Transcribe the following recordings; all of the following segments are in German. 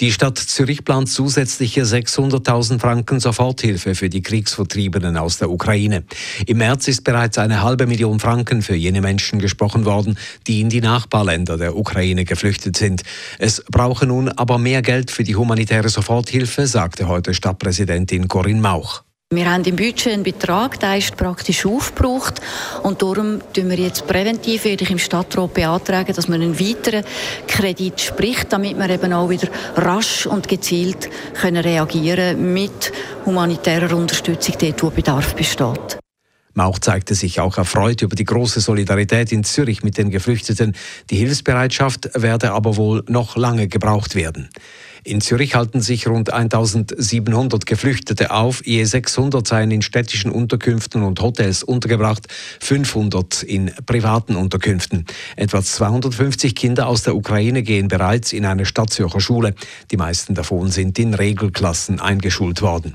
Die Stadt Zürich plant zusätzliche 600.000 Franken Soforthilfe für die Kriegsvertriebenen aus der Ukraine. Im März ist bereits eine halbe Million Franken für jene Menschen gesprochen worden, die in die Nachbarländer der Ukraine geflüchtet sind. Es brauche nun aber mehr Geld für die humanitäre Soforthilfe, sagte heute Stadtpräsidentin Corinne Mauch. Wir haben im Budget einen Betrag, der ist praktisch aufgebraucht und darum tun wir jetzt präventiv, werde ich im Stadtrat beantragen, dass man einen weiteren Kredit spricht, damit wir eben auch wieder rasch und gezielt können reagieren mit humanitärer Unterstützung dort, wo Bedarf besteht. Mauch zeigte sich auch erfreut über die große Solidarität in Zürich mit den Geflüchteten. Die Hilfsbereitschaft werde aber wohl noch lange gebraucht werden. In Zürich halten sich rund 1700 Geflüchtete auf, je 600 seien in städtischen Unterkünften und Hotels untergebracht, 500 in privaten Unterkünften. Etwa 250 Kinder aus der Ukraine gehen bereits in eine Stadtzürcher Schule. Die meisten davon sind in Regelklassen eingeschult worden.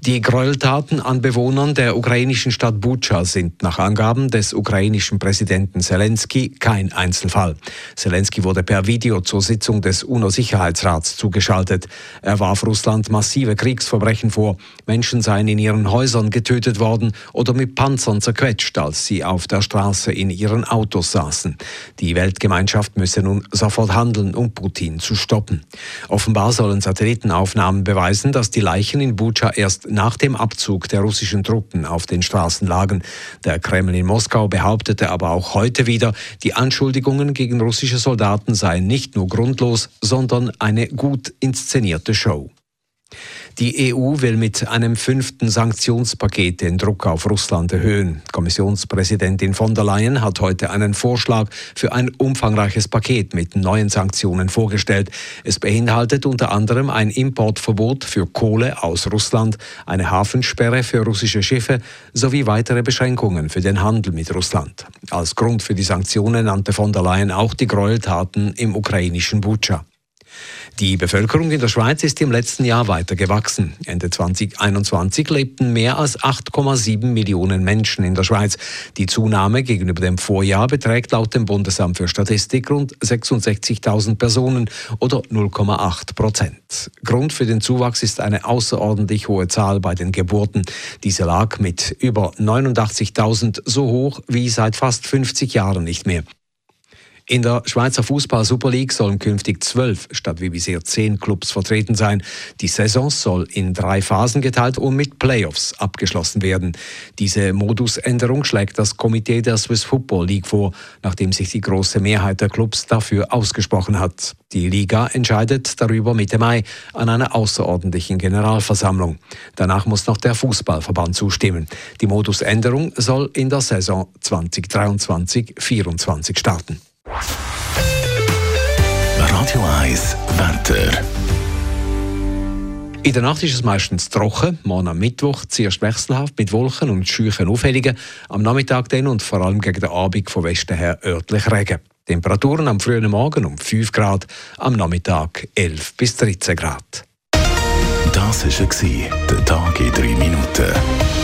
Die Gräueltaten an Bewohnern der ukrainischen Stadt Bucha sind nach Angaben des ukrainischen Präsidenten Zelensky kein Einzelfall. Zelensky wurde per Video zur Sitzung des UNO-Sicherheitsrats zugeschaltet. Er warf Russland massive Kriegsverbrechen vor. Menschen seien in ihren Häusern getötet worden oder mit Panzern zerquetscht, als sie auf der Straße in ihren Autos saßen. Die Weltgemeinschaft müsse nun sofort handeln, um Putin zu stoppen. Offenbar sollen Satellitenaufnahmen beweisen, dass die Leichen in Bucha Butscha erst nach dem Abzug der russischen Truppen auf den Straßen lagen. Der Kreml in Moskau behauptete aber auch heute wieder, die Anschuldigungen gegen russische Soldaten seien nicht nur grundlos, sondern eine gut inszenierte Show. Die EU will mit einem fünften Sanktionspaket den Druck auf Russland erhöhen. Kommissionspräsidentin von der Leyen hat heute einen Vorschlag für ein umfangreiches Paket mit neuen Sanktionen vorgestellt. Es beinhaltet unter anderem ein Importverbot für Kohle aus Russland, eine Hafensperre für russische Schiffe sowie weitere Beschränkungen für den Handel mit Russland. Als Grund für die Sanktionen nannte von der Leyen auch die Gräueltaten im ukrainischen Butscha. Die Bevölkerung in der Schweiz ist im letzten Jahr weiter gewachsen. Ende 2021 lebten mehr als 8,7 Millionen Menschen in der Schweiz. Die Zunahme gegenüber dem Vorjahr beträgt laut dem Bundesamt für Statistik rund 66.000 Personen oder 0,8 Prozent. Grund für den Zuwachs ist eine außerordentlich hohe Zahl bei den Geburten. Diese lag mit über 89.000 so hoch wie seit fast 50 Jahren nicht mehr. In der Schweizer Fußball Super League sollen künftig zwölf statt wie bisher zehn Clubs vertreten sein. Die Saison soll in drei Phasen geteilt und mit Playoffs abgeschlossen werden. Diese Modusänderung schlägt das Komitee der Swiss Football League vor, nachdem sich die große Mehrheit der Clubs dafür ausgesprochen hat. Die Liga entscheidet darüber Mitte Mai an einer außerordentlichen Generalversammlung. Danach muss noch der Fußballverband zustimmen. Die Modusänderung soll in der Saison 2023-24 starten. Radio 1 Wetter. In der Nacht ist es meistens trocken, morgen am Mittwoch zuerst wechselhaft mit Wolken und scheuchen Aufhellungen, am Nachmittag dann und vor allem gegen den Abend von Westen her örtlich Regen. Temperaturen am frühen Morgen um 5 Grad, am Nachmittag 11 bis 13 Grad. Das war der Tag in 3 Minuten.